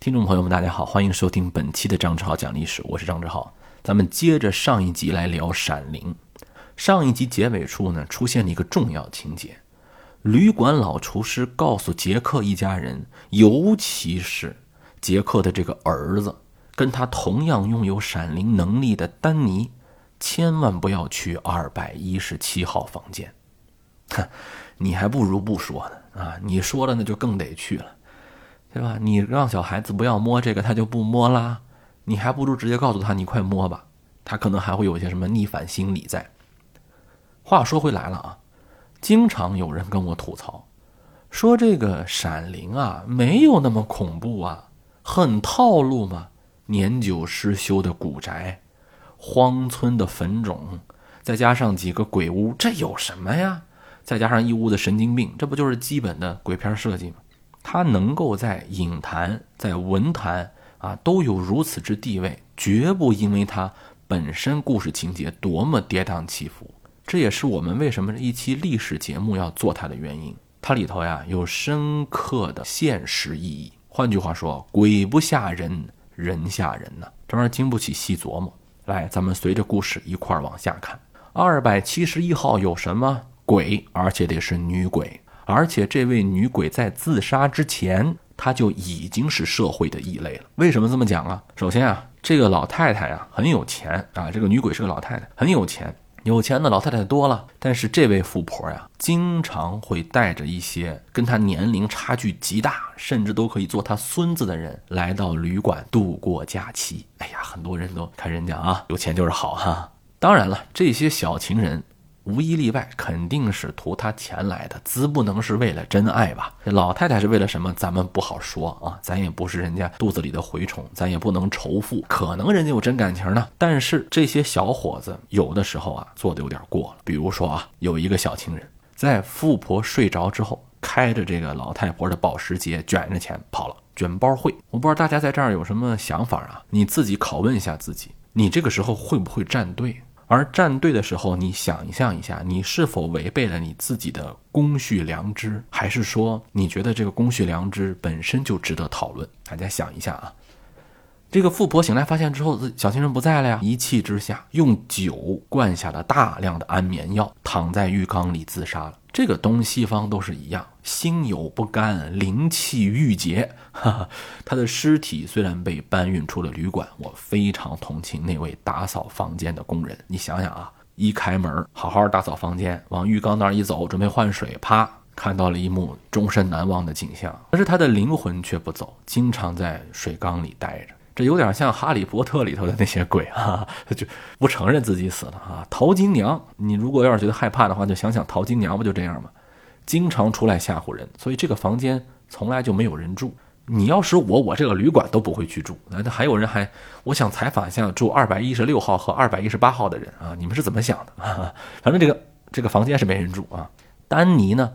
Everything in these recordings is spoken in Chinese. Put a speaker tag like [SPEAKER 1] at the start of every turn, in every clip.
[SPEAKER 1] 听众朋友们，大家好，欢迎收听本期的张志豪讲历史，我是张志豪。咱们接着上一集来聊《闪灵》。上一集结尾处呢，出现了一个重要情节：旅馆老厨师告诉杰克一家人，尤其是杰克的这个儿子，跟他同样拥有闪灵能力的丹尼，千万不要去二百一十七号房间。哼，你还不如不说呢啊！你说了，那就更得去了。对吧？你让小孩子不要摸这个，他就不摸啦。你还不如直接告诉他：“你快摸吧。”他可能还会有些什么逆反心理在。话说回来了啊，经常有人跟我吐槽，说这个《闪灵》啊没有那么恐怖啊，很套路嘛。年久失修的古宅，荒村的坟冢，再加上几个鬼屋，这有什么呀？再加上一屋的神经病，这不就是基本的鬼片设计吗？他能够在影坛、在文坛啊都有如此之地位，绝不因为他本身故事情节多么跌宕起伏。这也是我们为什么一期历史节目要做它的原因。它里头呀有深刻的现实意义。换句话说，鬼不吓人，人吓人呢，这玩意儿经不起细琢磨。来，咱们随着故事一块儿往下看。二百七十一号有什么鬼？而且得是女鬼。而且这位女鬼在自杀之前，她就已经是社会的异类了。为什么这么讲啊？首先啊，这个老太太呀很有钱啊，这个女鬼是个老太太，很有钱。有钱的老太太多了，但是这位富婆呀，经常会带着一些跟她年龄差距极大，甚至都可以做她孙子的人来到旅馆度过假期。哎呀，很多人都看人家啊，有钱就是好哈。当然了，这些小情人。无一例外，肯定是图他钱来的，自不能是为了真爱吧？这老太太是为了什么？咱们不好说啊，咱也不是人家肚子里的蛔虫，咱也不能仇富，可能人家有真感情呢。但是这些小伙子有的时候啊，做的有点过了。比如说啊，有一个小情人，在富婆睡着之后，开着这个老太婆的保时捷，卷着钱跑了，卷包会。我不知道大家在这儿有什么想法啊？你自己拷问一下自己，你这个时候会不会站队？而站队的时候，你想象一下，你是否违背了你自己的公序良知，还是说你觉得这个公序良知本身就值得讨论？大家想一下啊。这个富婆醒来发现之后，小情人不在了呀，一气之下用酒灌下了大量的安眠药，躺在浴缸里自杀了。这个东西方都是一样，心有不甘，灵气郁结。哈哈，他的尸体虽然被搬运出了旅馆，我非常同情那位打扫房间的工人。你想想啊，一开门，好好打扫房间，往浴缸那儿一走，准备换水，啪，看到了一幕终身难忘的景象。但是他的灵魂却不走，经常在水缸里待着。这有点像《哈利波特》里头的那些鬼啊，就不承认自己死了啊。淘金娘，你如果要是觉得害怕的话，就想想淘金娘不就这样吗？经常出来吓唬人，所以这个房间从来就没有人住。你要是我，我这个旅馆都不会去住。那还有人还，我想采访一下住二百一十六号和二百一十八号的人啊，你们是怎么想的？反正这个这个房间是没人住啊。丹尼呢？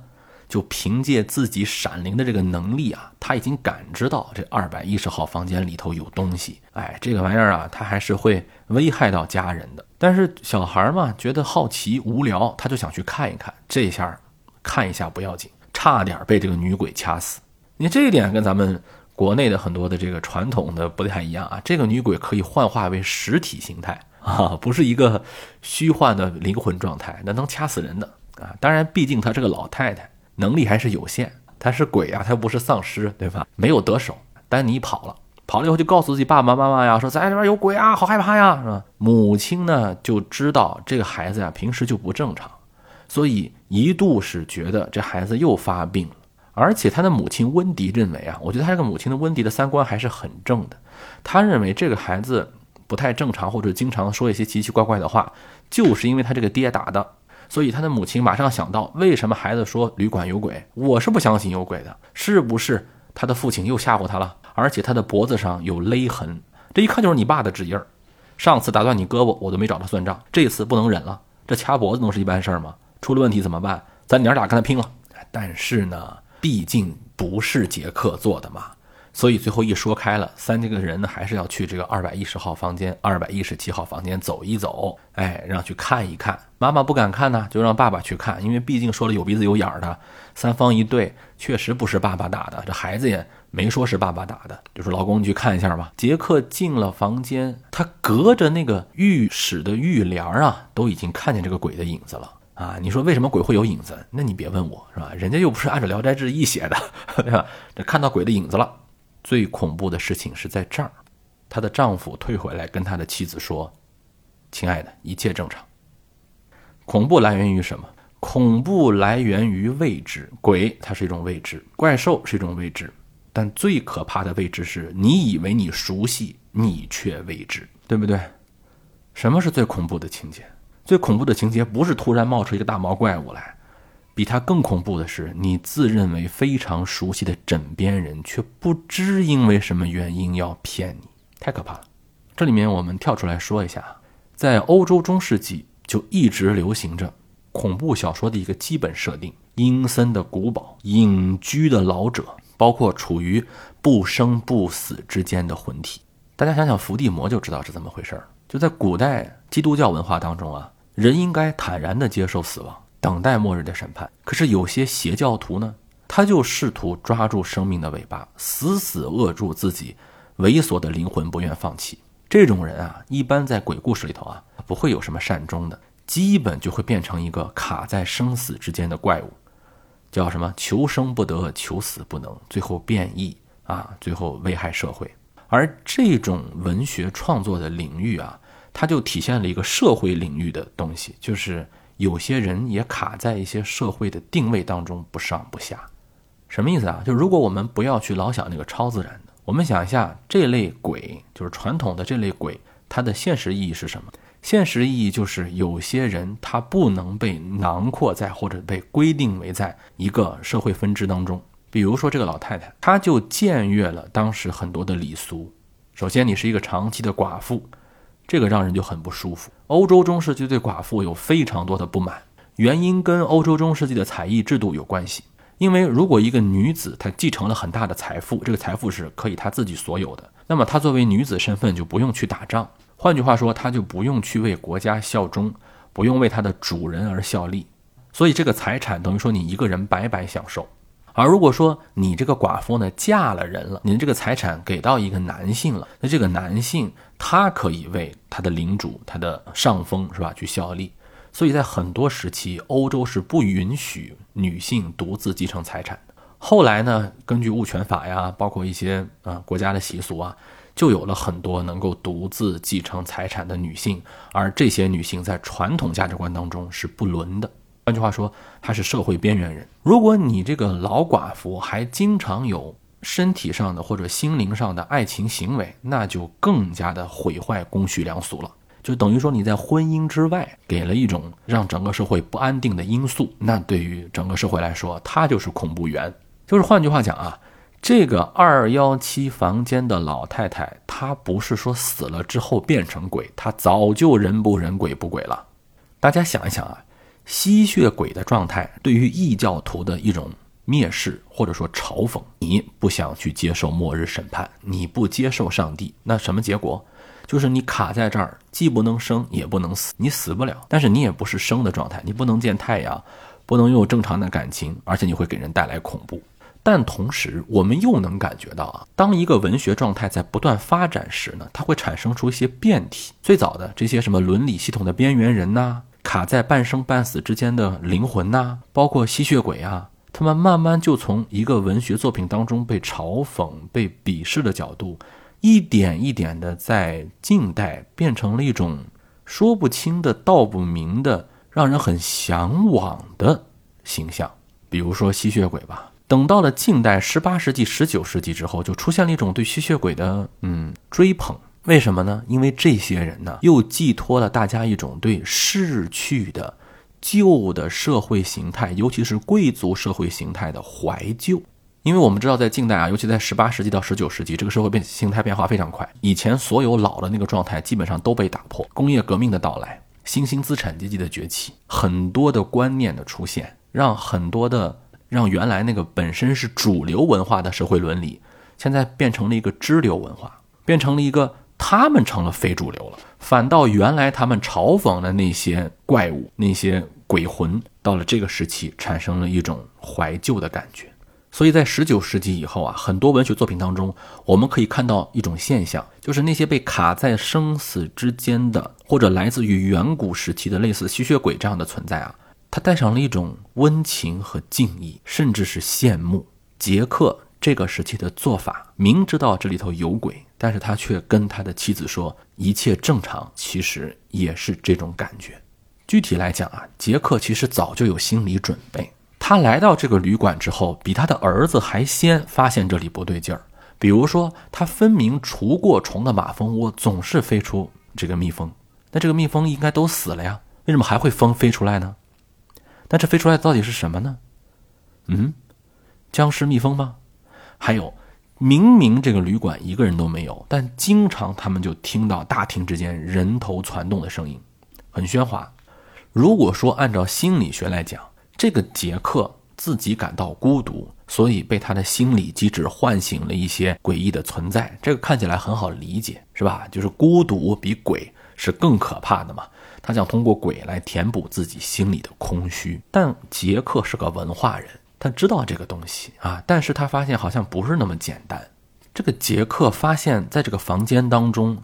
[SPEAKER 1] 就凭借自己闪灵的这个能力啊，他已经感知到这二百一十号房间里头有东西。哎，这个玩意儿啊，他还是会危害到家人的。但是小孩嘛，觉得好奇无聊，他就想去看一看。这下看一下不要紧，差点被这个女鬼掐死。你这一点跟咱们国内的很多的这个传统的不太一样啊。这个女鬼可以幻化为实体形态啊，不是一个虚幻的灵魂状态，那能掐死人的啊。当然，毕竟她是个老太太。能力还是有限，她是鬼啊，她又不是丧尸，对吧？没有得手，丹尼跑了，跑了以后就告诉自己爸爸妈妈呀，说在这边有鬼啊，好害怕呀，是吧？母亲呢就知道这个孩子呀平时就不正常，所以一度是觉得这孩子又发病了。而且他的母亲温迪认为啊，我觉得他这个母亲的温迪的三观还是很正的，他认为这个孩子不太正常，或者经常说一些奇奇怪怪的话，就是因为他这个爹打的。所以他的母亲马上想到，为什么孩子说旅馆有鬼？我是不相信有鬼的，是不是他的父亲又吓唬他了？而且他的脖子上有勒痕，这一看就是你爸的指印儿。上次打断你胳膊，我都没找他算账，这次不能忍了，这掐脖子能是一般事儿吗？出了问题怎么办？咱娘俩跟他拼了！但是呢，毕竟不是杰克做的嘛，所以最后一说开了，三这个人呢还是要去这个二百一十号房间、二百一十七号房间走一走，哎，让去看一看。妈妈不敢看呢，就让爸爸去看，因为毕竟说了有鼻子有眼儿的，三方一对，确实不是爸爸打的，这孩子也没说是爸爸打的，就说老公你去看一下吧。杰克进了房间，他隔着那个浴室的浴帘啊，都已经看见这个鬼的影子了啊！你说为什么鬼会有影子？那你别问我是吧？人家又不是按照《聊斋志异》写的，对吧？这看到鬼的影子了。最恐怖的事情是在这儿，她的丈夫退回来跟他的妻子说：“亲爱的，一切正常。”恐怖来源于什么？恐怖来源于未知。鬼它是一种未知，怪兽是一种未知，但最可怕的未知是你以为你熟悉，你却未知，对不对？什么是最恐怖的情节？最恐怖的情节不是突然冒出一个大毛怪物来，比它更恐怖的是，你自认为非常熟悉的枕边人，却不知因为什么原因要骗你，太可怕了。这里面我们跳出来说一下，在欧洲中世纪。就一直流行着恐怖小说的一个基本设定：阴森的古堡、隐居的老者，包括处于不生不死之间的魂体。大家想想伏地魔就知道是怎么回事儿。就在古代基督教文化当中啊，人应该坦然地接受死亡，等待末日的审判。可是有些邪教徒呢，他就试图抓住生命的尾巴，死死扼住自己猥琐的灵魂，不愿放弃。这种人啊，一般在鬼故事里头啊。不会有什么善终的，基本就会变成一个卡在生死之间的怪物，叫什么求生不得，求死不能，最后变异啊，最后危害社会。而这种文学创作的领域啊，它就体现了一个社会领域的东西，就是有些人也卡在一些社会的定位当中不上不下。什么意思啊？就如果我们不要去老想那个超自然的，我们想一下这类鬼，就是传统的这类鬼，它的现实意义是什么？现实意义就是，有些人他不能被囊括在或者被规定为在一个社会分支当中。比如说这个老太太，她就僭越了当时很多的礼俗。首先，你是一个长期的寡妇，这个让人就很不舒服。欧洲中世纪对寡妇有非常多的不满，原因跟欧洲中世纪的采邑制度有关系。因为如果一个女子她继承了很大的财富，这个财富是可以她自己所有的，那么她作为女子身份就不用去打仗。换句话说，她就不用去为国家效忠，不用为她的主人而效力，所以这个财产等于说你一个人白白享受。而如果说你这个寡妇呢嫁了人了，您这个财产给到一个男性了，那这个男性他可以为他的领主、他的上峰是吧去效力。所以在很多时期，欧洲是不允许女性独自继承财产的。后来呢，根据物权法呀，包括一些啊国家的习俗啊。就有了很多能够独自继承财产的女性，而这些女性在传统价值观当中是不伦的。换句话说，她是社会边缘人。如果你这个老寡妇还经常有身体上的或者心灵上的爱情行为，那就更加的毁坏公序良俗了。就等于说你在婚姻之外给了一种让整个社会不安定的因素，那对于整个社会来说，它就是恐怖源。就是换句话讲啊。这个二幺七房间的老太太，她不是说死了之后变成鬼，她早就人不人鬼不鬼了。大家想一想啊，吸血鬼的状态对于异教徒的一种蔑视或者说嘲讽。你不想去接受末日审判，你不接受上帝，那什么结果？就是你卡在这儿，既不能生也不能死，你死不了，但是你也不是生的状态，你不能见太阳，不能拥有正常的感情，而且你会给人带来恐怖。但同时，我们又能感觉到啊，当一个文学状态在不断发展时呢，它会产生出一些变体。最早的这些什么伦理系统的边缘人呐，卡在半生半死之间的灵魂呐，包括吸血鬼啊，他们慢慢就从一个文学作品当中被嘲讽、被鄙视的角度，一点一点的在近代变成了一种说不清的、道不明的、让人很向往的形象。比如说吸血鬼吧。等到了近代，十八世纪、十九世纪之后，就出现了一种对吸血鬼的嗯追捧。为什么呢？因为这些人呢，又寄托了大家一种对逝去的旧的社会形态，尤其是贵族社会形态的怀旧。因为我们知道，在近代啊，尤其在十八世纪到十九世纪，这个社会变形态变化非常快。以前所有老的那个状态，基本上都被打破。工业革命的到来，新兴资产阶级的崛起，很多的观念的出现，让很多的。让原来那个本身是主流文化的社会伦理，现在变成了一个支流文化，变成了一个他们成了非主流了。反倒原来他们嘲讽的那些怪物、那些鬼魂，到了这个时期产生了一种怀旧的感觉。所以在十九世纪以后啊，很多文学作品当中，我们可以看到一种现象，就是那些被卡在生死之间的，或者来自于远古时期的类似吸血鬼这样的存在啊，它带上了一种温情和敬意，甚至是羡慕。杰克这个时期的做法，明知道这里头有鬼，但是他却跟他的妻子说一切正常，其实也是这种感觉。具体来讲啊，杰克其实早就有心理准备。他来到这个旅馆之后，比他的儿子还先发现这里不对劲儿。比如说，他分明除过虫的马蜂窝总是飞出这个蜜蜂，那这个蜜蜂应该都死了呀，为什么还会蜂飞出来呢？那这飞出来到底是什么呢？嗯，僵尸蜜蜂吗？还有，明明这个旅馆一个人都没有，但经常他们就听到大厅之间人头攒动的声音，很喧哗。如果说按照心理学来讲，这个杰克自己感到孤独，所以被他的心理机制唤醒了一些诡异的存在。这个看起来很好理解，是吧？就是孤独比鬼是更可怕的嘛。他想通过鬼来填补自己心里的空虚。但杰克是个文化人，他知道这个东西啊，但是他发现好像不是那么简单。这个杰克发现，在这个房间当中。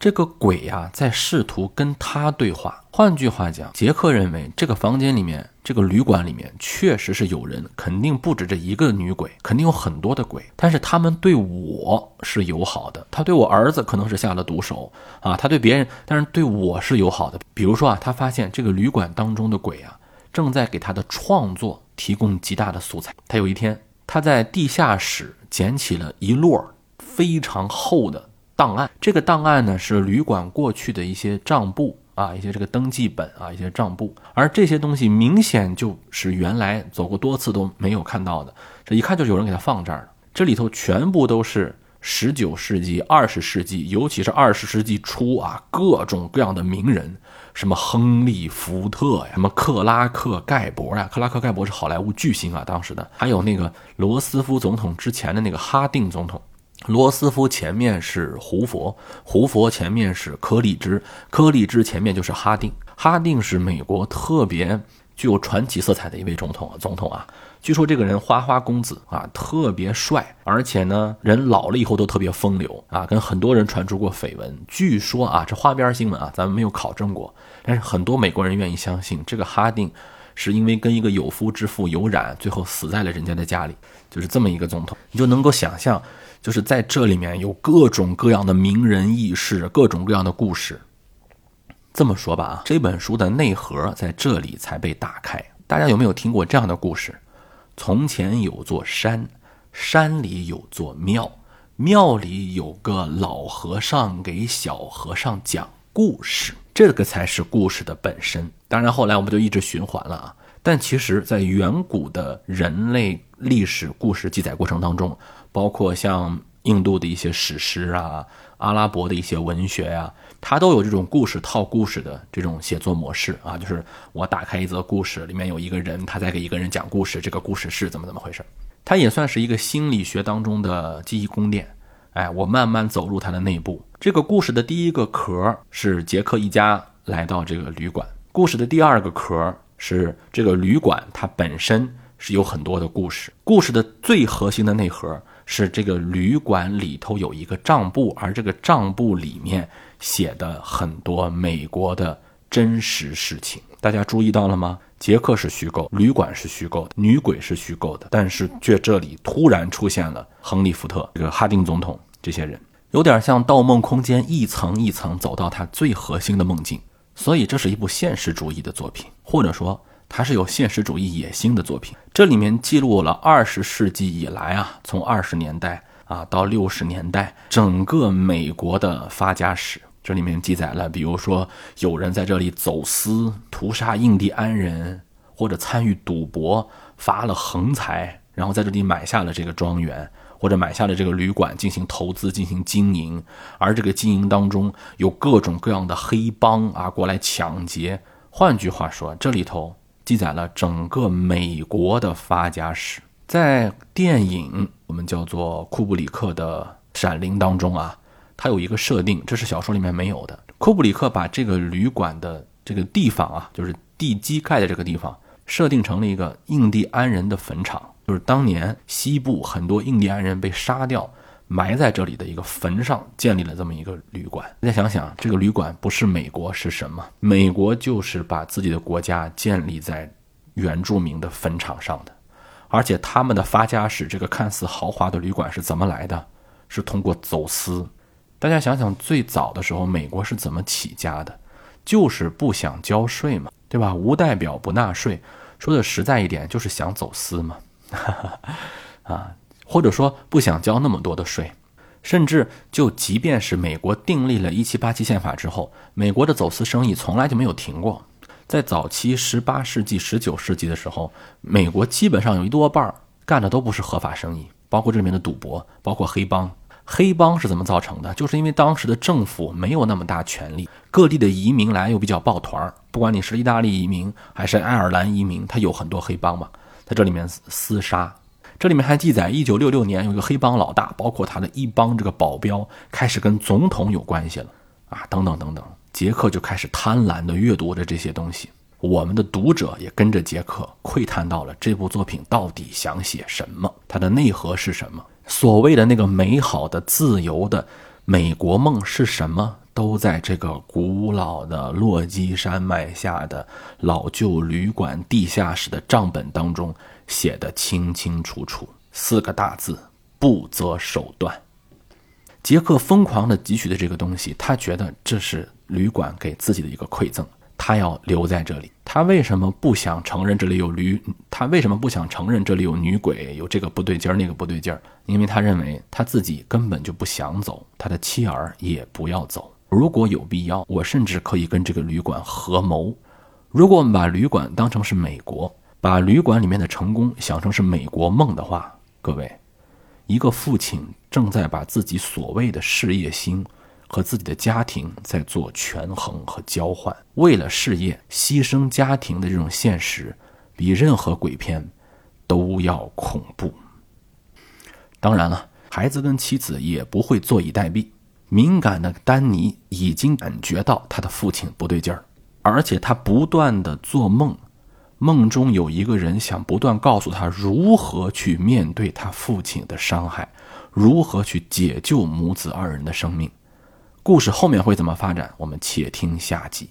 [SPEAKER 1] 这个鬼呀，在试图跟他对话。换句话讲，杰克认为这个房间里面，这个旅馆里面确实是有人，肯定不止这一个女鬼，肯定有很多的鬼。但是他们对我是友好的，他对我儿子可能是下了毒手啊，他对别人，但是对我是友好的。比如说啊，他发现这个旅馆当中的鬼啊，正在给他的创作提供极大的素材。他有一天，他在地下室捡起了一摞非常厚的。档案，这个档案呢是旅馆过去的一些账簿啊，一些这个登记本啊，一些账簿，而这些东西明显就是原来走过多次都没有看到的，这一看就有人给他放这儿了。这里头全部都是十九世纪、二十世纪，尤其是二十世纪初啊，各种各样的名人，什么亨利·福特呀，什么克拉克·盖博呀，克拉克·盖博是好莱坞巨星啊，当时的，还有那个罗斯福总统之前的那个哈定总统。罗斯福前面是胡佛，胡佛前面是柯立芝，柯立芝前面就是哈定。哈定是美国特别具有传奇色彩的一位总统，总统啊，据说这个人花花公子啊，特别帅，而且呢，人老了以后都特别风流啊，跟很多人传出过绯闻。据说啊，这花边新闻啊，咱们没有考证过，但是很多美国人愿意相信这个哈定是因为跟一个有夫之妇有染，最后死在了人家的家里，就是这么一个总统，你就能够想象。就是在这里面有各种各样的名人轶事，各种各样的故事。这么说吧，啊，这本书的内核在这里才被打开。大家有没有听过这样的故事？从前有座山，山里有座庙，庙里有个老和尚给小和尚讲故事，这个才是故事的本身。当然，后来我们就一直循环了啊。但其实，在远古的人类历史故事记载过程当中，包括像印度的一些史诗啊，阿拉伯的一些文学呀，它都有这种故事套故事的这种写作模式啊。就是我打开一则故事，里面有一个人，他在给一个人讲故事，这个故事是怎么怎么回事？它也算是一个心理学当中的记忆宫殿。哎，我慢慢走入它的内部。这个故事的第一个壳是杰克一家来到这个旅馆，故事的第二个壳是这个旅馆它本身是有很多的故事，故事的最核心的内核。是这个旅馆里头有一个账簿，而这个账簿里面写的很多美国的真实事情，大家注意到了吗？杰克是虚构，旅馆是虚构的，女鬼是虚构的，但是却这里突然出现了亨利·福特、这个哈丁总统这些人，有点像《盗梦空间》一层一层走到他最核心的梦境，所以这是一部现实主义的作品，或者说。它是有现实主义野心的作品，这里面记录了二十世纪以来啊，从二十年代啊到六十年代整个美国的发家史。这里面记载了，比如说有人在这里走私、屠杀印第安人，或者参与赌博发了横财，然后在这里买下了这个庄园，或者买下了这个旅馆进行投资、进行经营。而这个经营当中有各种各样的黑帮啊过来抢劫。换句话说，这里头。记载了整个美国的发家史，在电影我们叫做库布里克的《闪灵》当中啊，它有一个设定，这是小说里面没有的。库布里克把这个旅馆的这个地方啊，就是地基盖的这个地方，设定成了一个印第安人的坟场，就是当年西部很多印第安人被杀掉。埋在这里的一个坟上建立了这么一个旅馆。大家想想，这个旅馆不是美国是什么？美国就是把自己的国家建立在原住民的坟场上的。而且他们的发家史，这个看似豪华的旅馆是怎么来的？是通过走私。大家想想，最早的时候，美国是怎么起家的？就是不想交税嘛，对吧？无代表不纳税。说的实在一点，就是想走私嘛。啊。或者说不想交那么多的税，甚至就即便是美国订立了一七八七宪法之后，美国的走私生意从来就没有停过。在早期十八世纪、十九世纪的时候，美国基本上有一多半干的都不是合法生意，包括这里面的赌博，包括黑帮。黑帮是怎么造成的？就是因为当时的政府没有那么大权力，各地的移民来又比较抱团儿，不管你是意大利移民还是爱尔兰移民，他有很多黑帮嘛，在这里面厮杀。这里面还记载，一九六六年有一个黑帮老大，包括他的一帮这个保镖，开始跟总统有关系了啊，等等等等。杰克就开始贪婪地阅读着这些东西，我们的读者也跟着杰克窥探到了这部作品到底想写什么，它的内核是什么，所谓的那个美好的、自由的美国梦是什么，都在这个古老的落基山脉下的老旧旅馆地下室的账本当中。写的清清楚楚，四个大字：不择手段。杰克疯狂地汲取的这个东西，他觉得这是旅馆给自己的一个馈赠，他要留在这里。他为什么不想承认这里有驴？他为什么不想承认这里有女鬼？有这个不对劲儿，那个不对劲儿？因为他认为他自己根本就不想走，他的妻儿也不要走。如果有必要，我甚至可以跟这个旅馆合谋。如果我们把旅馆当成是美国。把旅馆里面的成功想成是美国梦的话，各位，一个父亲正在把自己所谓的事业心和自己的家庭在做权衡和交换，为了事业牺牲家庭的这种现实，比任何鬼片都要恐怖。当然了，孩子跟妻子也不会坐以待毙。敏感的丹尼已经感觉到他的父亲不对劲儿，而且他不断的做梦。梦中有一个人想不断告诉他如何去面对他父亲的伤害，如何去解救母子二人的生命。故事后面会怎么发展？我们且听下集。